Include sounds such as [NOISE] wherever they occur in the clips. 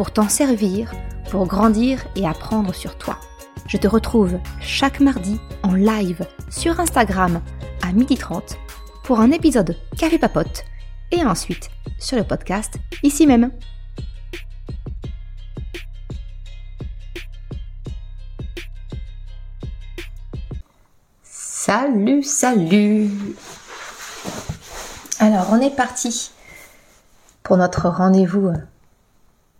pour t'en servir, pour grandir et apprendre sur toi. Je te retrouve chaque mardi en live sur Instagram à 12h30 pour un épisode Café Papote et ensuite sur le podcast ici même. Salut, salut Alors, on est parti pour notre rendez-vous euh,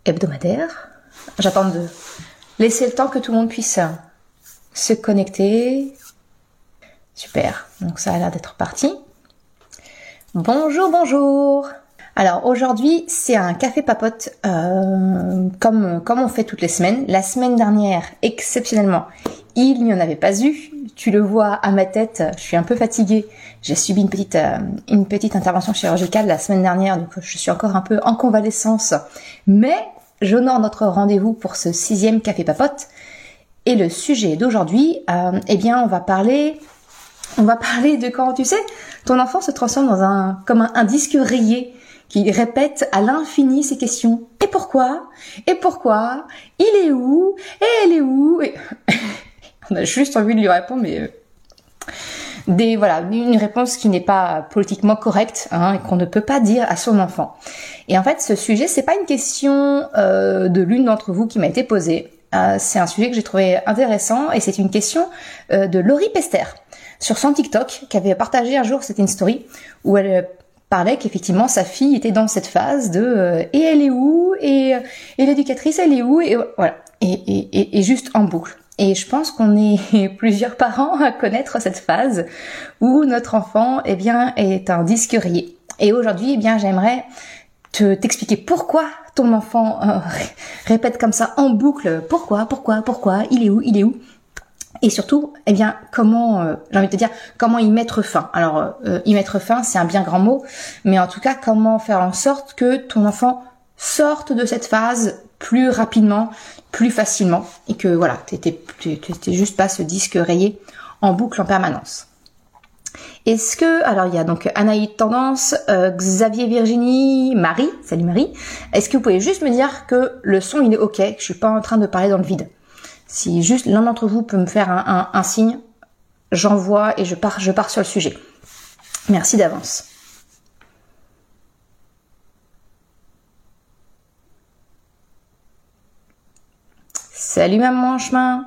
hebdomadaire. J'attends de laisser le temps que tout le monde puisse se connecter. Super, donc ça a l'air d'être parti. Bonjour, bonjour alors aujourd'hui c'est un café papote euh, comme, comme on fait toutes les semaines. La semaine dernière, exceptionnellement, il n'y en avait pas eu. Tu le vois à ma tête, je suis un peu fatiguée. J'ai subi une petite, euh, une petite intervention chirurgicale la semaine dernière, donc je suis encore un peu en convalescence. Mais j'honore notre rendez-vous pour ce sixième café papote. Et le sujet d'aujourd'hui, euh, eh bien on va parler on va parler de quand, tu sais, ton enfant se transforme dans un, comme un, disque rayé qui répète à l'infini ces questions. Et pourquoi? Et pourquoi? Il est où? Et elle est où? [LAUGHS] On a juste envie de lui répondre, mais euh, des voilà une réponse qui n'est pas politiquement correcte hein, et qu'on ne peut pas dire à son enfant. Et en fait, ce sujet, c'est pas une question euh, de l'une d'entre vous qui m'a été posée. Euh, c'est un sujet que j'ai trouvé intéressant et c'est une question de Laurie Pester sur son TikTok qui avait partagé un jour, c'était une story où elle parlait qu'effectivement sa fille était dans cette phase de et elle est où et, et l'éducatrice elle est où et voilà et, et, et, juste en boucle. Et je pense qu'on est [LAUGHS] plusieurs parents à connaître cette phase où notre enfant eh est un disque. Et aujourd'hui eh bien j'aimerais te t'expliquer pourquoi ton enfant euh, [LAUGHS] répète comme ça en boucle pourquoi pourquoi pourquoi il est où il est où? Et surtout, eh bien, comment, euh, j'ai envie de te dire, comment y mettre fin. Alors, euh, y mettre fin, c'est un bien grand mot, mais en tout cas, comment faire en sorte que ton enfant sorte de cette phase plus rapidement, plus facilement, et que voilà, t'étais, juste pas ce disque rayé en boucle en permanence. Est-ce que, alors il y a donc Anaïd Tendance, euh, Xavier Virginie, Marie, salut Marie, est-ce que vous pouvez juste me dire que le son il est ok, que je suis pas en train de parler dans le vide? Si juste l'un d'entre vous peut me faire un, signe, j'envoie et je pars, je pars sur le sujet. Merci d'avance. Salut maman chemin.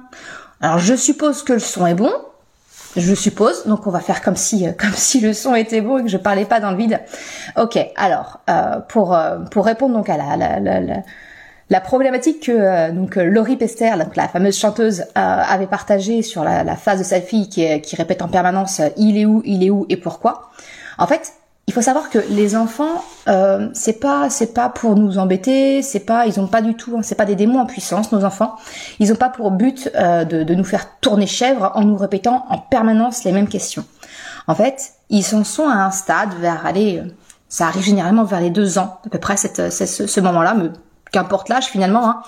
Alors je suppose que le son est bon. Je suppose, donc on va faire comme si [LAUGHS] comme si le son était bon et que je parlais pas dans le vide. Ok, alors euh, pour euh, pour répondre donc à la, la, la la problématique que euh, donc euh, Laurie Pester, la fameuse chanteuse, euh, avait partagée sur la, phase de sa fille qui, qui répète en permanence il est où, il est où? Et pourquoi? En fait, il faut savoir que les enfants, c'est pas c'est pas pour nous embêter, c'est pas ils ont pas du tout, hein, c'est pas des démons en puissance nos enfants. Ils ont pas pour but de, de nous faire tourner chèvre en nous répétant en permanence les mêmes questions. En fait, ils en sont à un stade vers aller, ça arrive généralement vers les deux ans à peu près ce moment-là, mais qu'importe l'âge finalement, hein,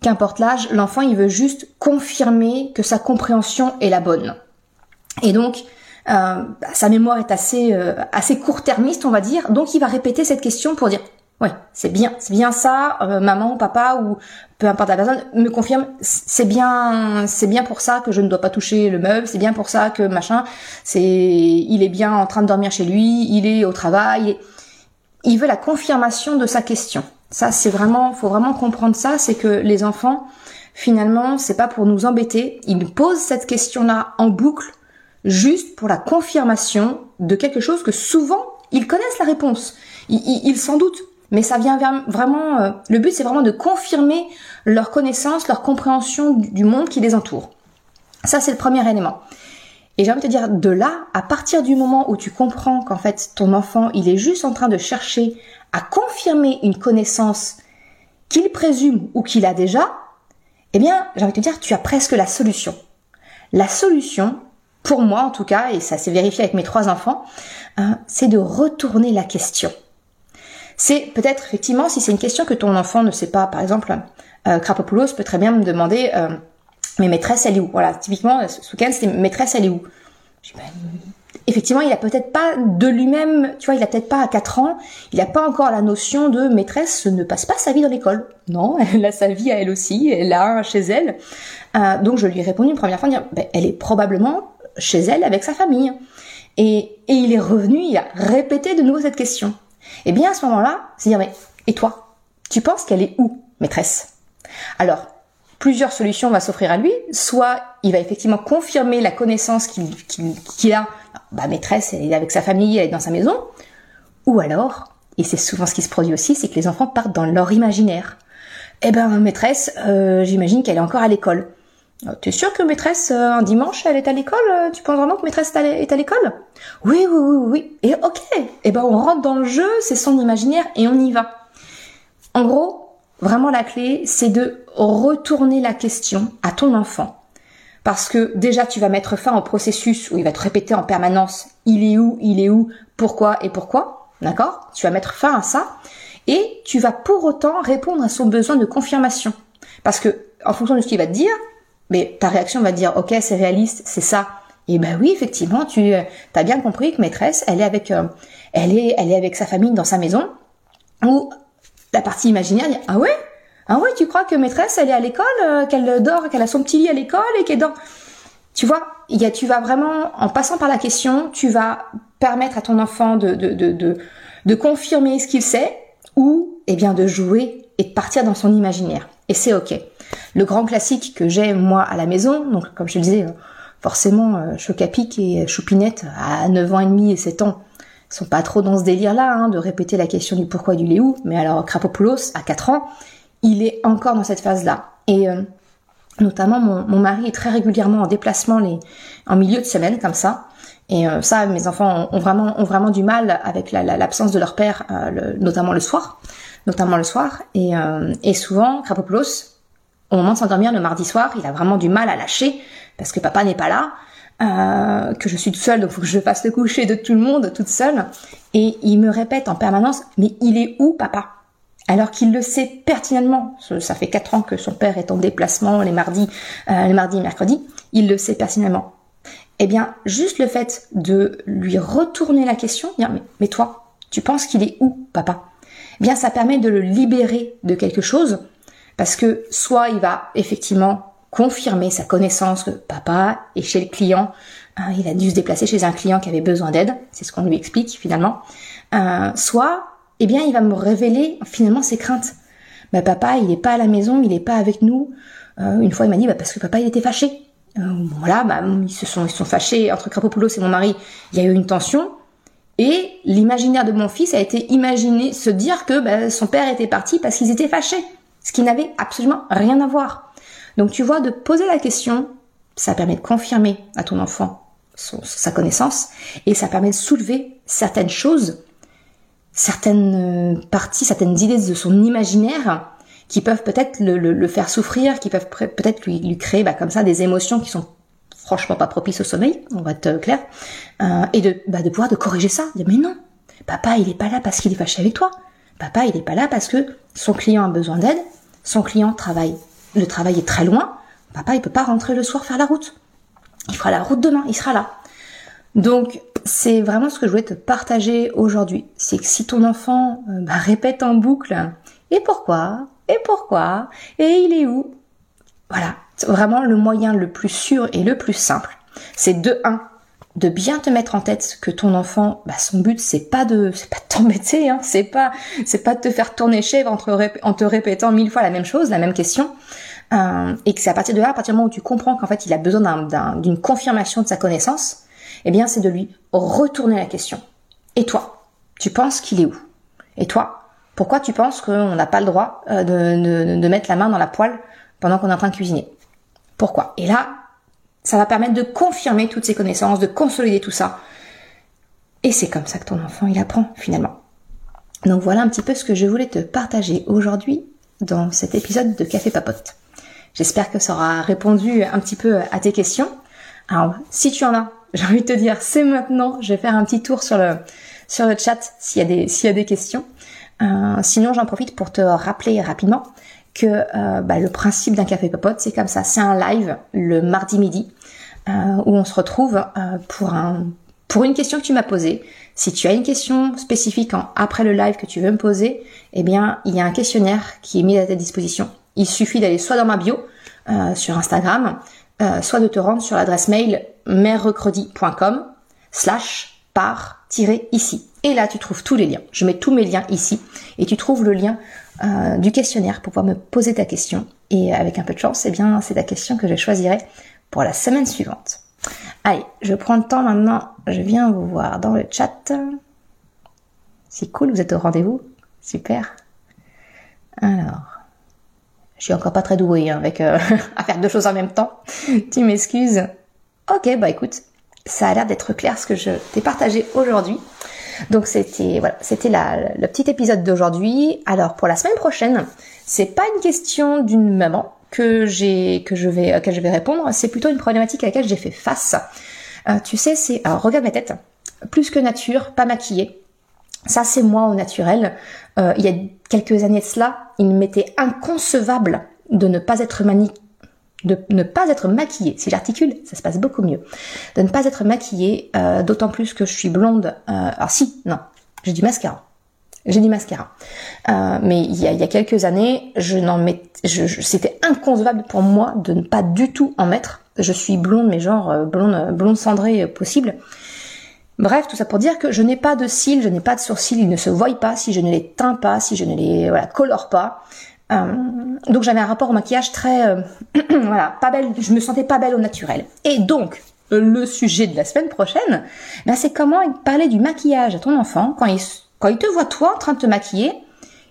qu'importe l'âge, l'enfant il veut juste confirmer que sa compréhension est la bonne. Et donc euh, bah, sa mémoire est assez euh, assez court-termiste on va dire, donc il va répéter cette question pour dire ouais c'est bien c'est bien ça, euh, maman, papa ou peu importe la personne me confirme c'est bien c'est bien pour ça que je ne dois pas toucher le meuble, c'est bien pour ça que machin c'est il est bien en train de dormir chez lui, il est au travail. Il veut la confirmation de sa question. Ça, c'est vraiment, faut vraiment comprendre ça, c'est que les enfants, finalement, c'est pas pour nous embêter. Ils posent cette question-là en boucle, juste pour la confirmation de quelque chose que souvent ils connaissent la réponse. Ils, s'en doutent, mais ça vient vraiment. Euh, le but, c'est vraiment de confirmer leur connaissance, leur compréhension du, monde qui les entoure. Ça, c'est le premier élément. Et j'ai envie de te dire, de là, à partir du moment où tu comprends qu'en fait ton enfant, il est juste en train de chercher à confirmer une connaissance qu'il présume ou qu'il a déjà, eh bien, j'ai envie de te dire, tu as presque la solution. La solution, pour moi en tout cas, et ça s'est vérifié avec mes trois enfants, hein, c'est de retourner la question. C'est peut-être effectivement si c'est une question que ton enfant ne sait pas, par exemple, euh, Krapopoulos peut très bien me demander euh, mais maîtresse elle est où? Voilà, typiquement ce week-end c'était maîtresse elle est où? Ben, effectivement, il a peut-être pas de lui-même, tu vois, il a peut-être pas à 4 ans, il n'a pas encore la notion de maîtresse ne passe pas sa vie dans l'école. Non, [LAUGHS] elle a sa vie à elle aussi, elle a chez elle. Euh, donc je lui ai répondu une première fois, dire, ben, elle est probablement chez elle avec sa famille. Et, et il est revenu, il a répété de nouveau cette question. Et bien à ce moment-là, c'est dire, mais et toi Tu penses qu'elle est où, maîtresse? Alors, plusieurs solutions vont s'offrir à lui. Soit il va effectivement confirmer la connaissance qu'il a bah, maîtresse, elle est avec sa famille, elle est dans sa maison. Ou alors, et c'est souvent ce qui se produit aussi, c'est que les enfants partent dans leur imaginaire. Eh ben, maîtresse, euh, j'imagine qu'elle est encore à l'école. Euh, tu es sûr que maîtresse, euh, un dimanche, elle est à l'école Tu penses vraiment que maîtresse est à l'école? Oui, oui, oui, oui. Et ok, eh ben on rentre dans le jeu, c'est son imaginaire et on y va. En gros, vraiment la clé, c'est de retourner la question à ton enfant parce que déjà tu vas mettre fin au processus où il va te répéter en permanence il est où, il est où, pourquoi et pourquoi, d'accord? Tu vas mettre fin à ça et tu vas pour autant répondre à son besoin de confirmation. Parce que en fonction de ce qu'il va te dire, mais ta réaction va dire ok c'est réaliste, c'est ça. Et ben oui effectivement tu as bien compris que maîtresse elle est avec euh, elle est elle est avec sa famille dans sa maison ou la partie imaginaire dit ah ouais? Ah oui, tu crois que maîtresse, elle est à l'école, euh, qu'elle dort, qu'elle a son petit lit à l'école et qu'elle dort? Tu vois, il y a, tu vas vraiment, en passant par la question, tu vas permettre à ton enfant de, de, de, de, de confirmer ce qu'il sait ou, eh bien, de jouer et de partir dans son imaginaire. Et c'est ok. Le grand classique que j'ai, moi, à la maison, donc, comme je le disais, forcément, euh, Chocapic et Choupinette, à 9 ans et demi et 7 ans, sont pas trop dans ce délire-là, hein, de répéter la question du pourquoi du léou, mais alors Krapopoulos, à 4 ans, il est encore dans cette phase-là. Et euh, notamment, mon, mari est très régulièrement en déplacement les, en milieu de semaine, comme ça. Et euh, ça, mes enfants ont, vraiment, ont vraiment du mal avec l'absence de leur père, notamment le soir. Notamment le soir. Et, et souvent, Krapopoulos, au moment de s'endormir le mardi soir, il a vraiment du mal à lâcher, parce que papa n'est pas là. que je suis toute seule, donc faut que je fasse le coucher de tout le monde toute seule. Et il me répète en permanence, mais il est où papa? Alors qu'il le sait pertinemment, ça fait quatre ans que son père est en déplacement les mardis, euh, les mardis et mercredis, il le sait pertinemment. Eh bien, juste le fait de lui retourner la question, dire mais, mais toi, tu penses qu'il est où, papa? Eh bien, ça permet de le libérer de quelque chose, parce que soit il va effectivement confirmer sa connaissance que papa est chez le client, hein, il a dû se déplacer chez un client qui avait besoin d'aide, c'est ce qu'on lui explique finalement, euh, soit eh bien, il va me révéler finalement ses craintes. Bah, papa, il n'est pas à la maison, il n'est pas avec nous. Euh, une fois, il m'a dit, bah, parce que papa, il était fâché. Euh, voilà, bah, ils se sont, ils sont fâchés entre Krapopoulos et mon mari. Il y a eu une tension. Et l'imaginaire de mon fils a été imaginé, se dire que bah, son père était parti parce qu'ils étaient fâchés. Ce qui n'avait absolument rien à voir. Donc tu vois, de poser la question, ça permet de confirmer à ton enfant sa connaissance et ça permet de soulever certaines choses certaines euh, parties, certaines idées de son imaginaire qui peuvent peut-être le, faire souffrir, qui peuvent peut-être lui, créer bah, comme ça des émotions qui sont franchement pas propices au sommeil, on va être clair, euh, et de, bah, de pouvoir de corriger ça, mais non, papa il est pas là parce qu'il est fâché avec toi, papa il est pas là parce que son client a besoin d'aide, son client travaille, le travail est très loin, papa il peut pas rentrer le soir faire la route, il fera la route demain, il sera là. Donc c'est vraiment ce que je voulais te partager aujourd'hui. C'est que si ton enfant euh, bah, répète en boucle et pourquoi? Et pourquoi? Et il est où, voilà, vraiment le moyen le plus sûr et le plus simple, c'est de 1 de bien te mettre en tête que ton enfant, bah, son but c'est pas de, c'est pas de t'embêter, hein, c'est pas, c'est pas de te faire tourner chèvre en te, répétant mille fois la même chose, la même question, euh, et que c'est à partir de là, à partir du moment où tu comprends qu'en fait il a besoin d'une confirmation de sa connaissance, eh bien c'est de lui retourner la question. Et toi, tu penses qu'il est où? Et toi, pourquoi tu penses qu'on n'a pas le droit euh, de, de, mettre la main dans la poêle pendant qu'on est en train de cuisiner? Pourquoi? Et là, ça va permettre de confirmer toutes ces connaissances, de consolider tout ça. Et c'est comme ça que ton enfant, il apprend finalement. Donc voilà un petit peu ce que je voulais te partager aujourd'hui dans cet épisode de Café Papote. J'espère que ça aura répondu un petit peu à tes questions. Alors, si tu en as, [LAUGHS] j'ai envie de te dire, c'est maintenant. Je vais faire un petit tour sur le, chat s'il y a des, s'il y a des questions. Euh, sinon, j'en profite pour te rappeler rapidement que euh, bah, le principe d'un café papote, c'est comme ça. C'est un live le mardi midi euh, où on se retrouve euh, pour un pour une question que tu m'as posée. Si tu as une question spécifique en, après le live que tu veux me poser, eh bien, il y a un questionnaire qui est mis à ta disposition. Il suffit d'aller soit dans ma bio euh, sur Instagram, euh, soit de te rendre sur l'adresse mail merrecredi.com slash par-ici. Et là, tu trouves tous les liens. Je mets tous mes liens ici et tu trouves le lien euh, du questionnaire pour pouvoir me poser ta question. Et avec un peu de chance, eh bien, c'est ta question que je choisirai pour la semaine suivante. Allez, je prends le temps maintenant. Je viens vous voir dans le chat. C'est cool, vous êtes au rendez-vous. Super. Alors, je suis encore pas très douée hein, avec euh, [LAUGHS] à faire deux choses en même temps. tu m'excuses. Ok, bah écoute, ça a l'air d'être clair ce que je t'ai partagé aujourd'hui. Donc c'était voilà, c'était le petit épisode d'aujourd'hui. Alors pour la semaine prochaine, c'est pas une question d'une maman que j'ai que je vais à je vais répondre, c'est plutôt une problématique à laquelle j'ai fait face. Euh, tu sais, c'est alors regarde ma tête, plus que nature, pas maquillée. Ça c'est moi au naturel. Euh, il y a quelques années de cela, il m'était inconcevable de ne pas être mani de ne pas être maquillée. Si j'articule, ça se passe beaucoup mieux. De ne pas être maquillée, euh, d'autant plus que je suis blonde. Euh, alors si, non, j'ai du mascara. J'ai du mascara. Euh, mais il y, a, quelques années, c'était inconcevable pour moi de ne pas du tout en mettre. Je suis blonde, mais genre blonde, blonde cendrée possible. Bref, tout ça pour dire que je n'ai pas de cils, je n'ai pas de sourcils, ils ne se voient pas si je ne les teins pas, si je ne les colore pas. Euh, donc j'avais un rapport au maquillage très, euh, [CLEARS THROAT] voilà, pas belle. Je me sentais pas belle au naturel. Et donc le sujet de la semaine prochaine, ben c'est comment parler du maquillage à ton enfant quand il quand il te voit toi en train de te maquiller,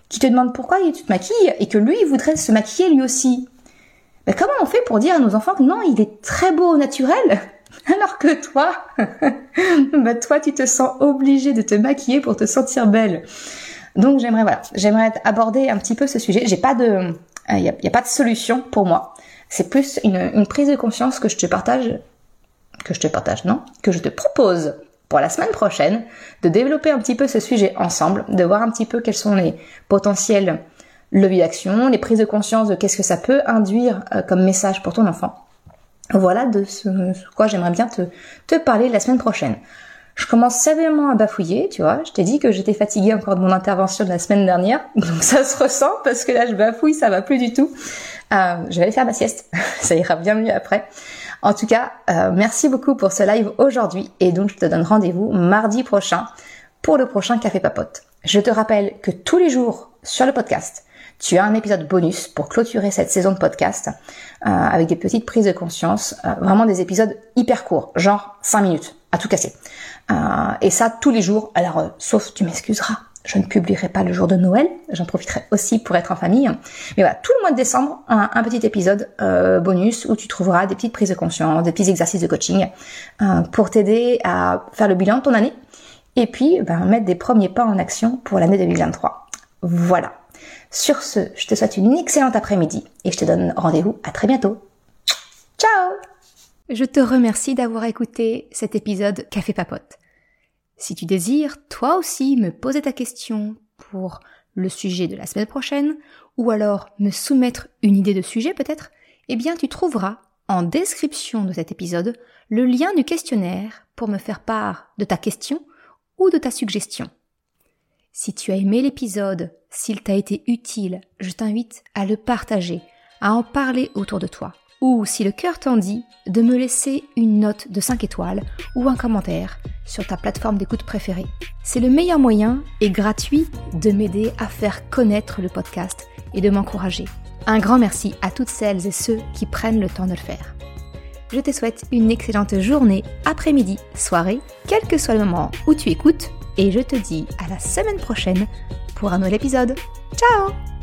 qui te demande pourquoi tu te maquilles et que lui il voudrait se maquiller lui aussi. Ben comment on fait pour dire à nos enfants que non, il est très beau au naturel [LAUGHS] alors que toi, [LAUGHS] ben toi tu te sens obligé de te maquiller pour te sentir belle? Donc j'aimerais voilà, j'aimerais aborder un petit peu ce sujet. J'ai pas de, il n'y a, pas de solution pour moi. C'est plus une, une, prise de conscience que je te partage, que je te partage, non, que je te propose pour la semaine prochaine de développer un petit peu ce sujet ensemble, de voir un petit peu quels sont les potentiels leviers d'action, les prises de conscience de qu'est-ce que ça peut induire euh, comme message pour ton enfant. Voilà de ce, quoi j'aimerais bien te, te parler la semaine prochaine. Je commence sévèrement à bafouiller, tu vois. Je t'ai dit que j'étais fatiguée encore de mon intervention de la semaine dernière, [LAUGHS] donc ça se ressent parce que là je bafouille, ça va plus du tout. Euh, je vais aller faire ma sieste, [LAUGHS] ça ira bien mieux après. En tout cas, euh, merci beaucoup pour ce live aujourd'hui et donc je te donne rendez-vous mardi prochain pour le prochain Café Papote. Je te rappelle que tous les jours sur le podcast, tu as un épisode bonus pour clôturer cette saison de podcast euh, avec des petites prises de conscience, euh, vraiment des épisodes hyper courts, genre 5 minutes à tout casser. Euh, et ça tous les jours. Alors, euh, sauf tu m'excuseras, je ne publierai pas le jour de Noël. J'en profiterai aussi pour être en famille. Mais voilà, tout le mois de décembre, un, un petit épisode euh, bonus où tu trouveras des petites prises de conscience, des petits exercices de coaching euh, pour t'aider à faire le bilan de ton année et puis ben, mettre des premiers pas en action pour l'année 2023. Voilà. Sur ce, je te souhaite une excellente après-midi et je te donne rendez-vous à très bientôt. Ciao je te remercie d'avoir écouté cet épisode Café Papote. Si tu désires, toi aussi, me poser ta question pour le sujet de la semaine prochaine, ou alors me soumettre une idée de sujet peut-être, eh bien tu trouveras en description de cet épisode le lien du questionnaire pour me faire part de ta question ou de ta suggestion. Si tu as aimé l'épisode, s'il t'a été utile, je t'invite à le partager, à en parler autour de toi ou si le cœur t'en dit, de me laisser une note de 5 étoiles ou un commentaire sur ta plateforme d'écoute préférée. C'est le meilleur moyen et gratuit de m'aider à faire connaître le podcast et de m'encourager. Un grand merci à toutes celles et ceux qui prennent le temps de le faire. Je te souhaite une excellente journée, après-midi, soirée, quel que soit le moment où tu écoutes, et je te dis à la semaine prochaine pour un nouvel épisode. Ciao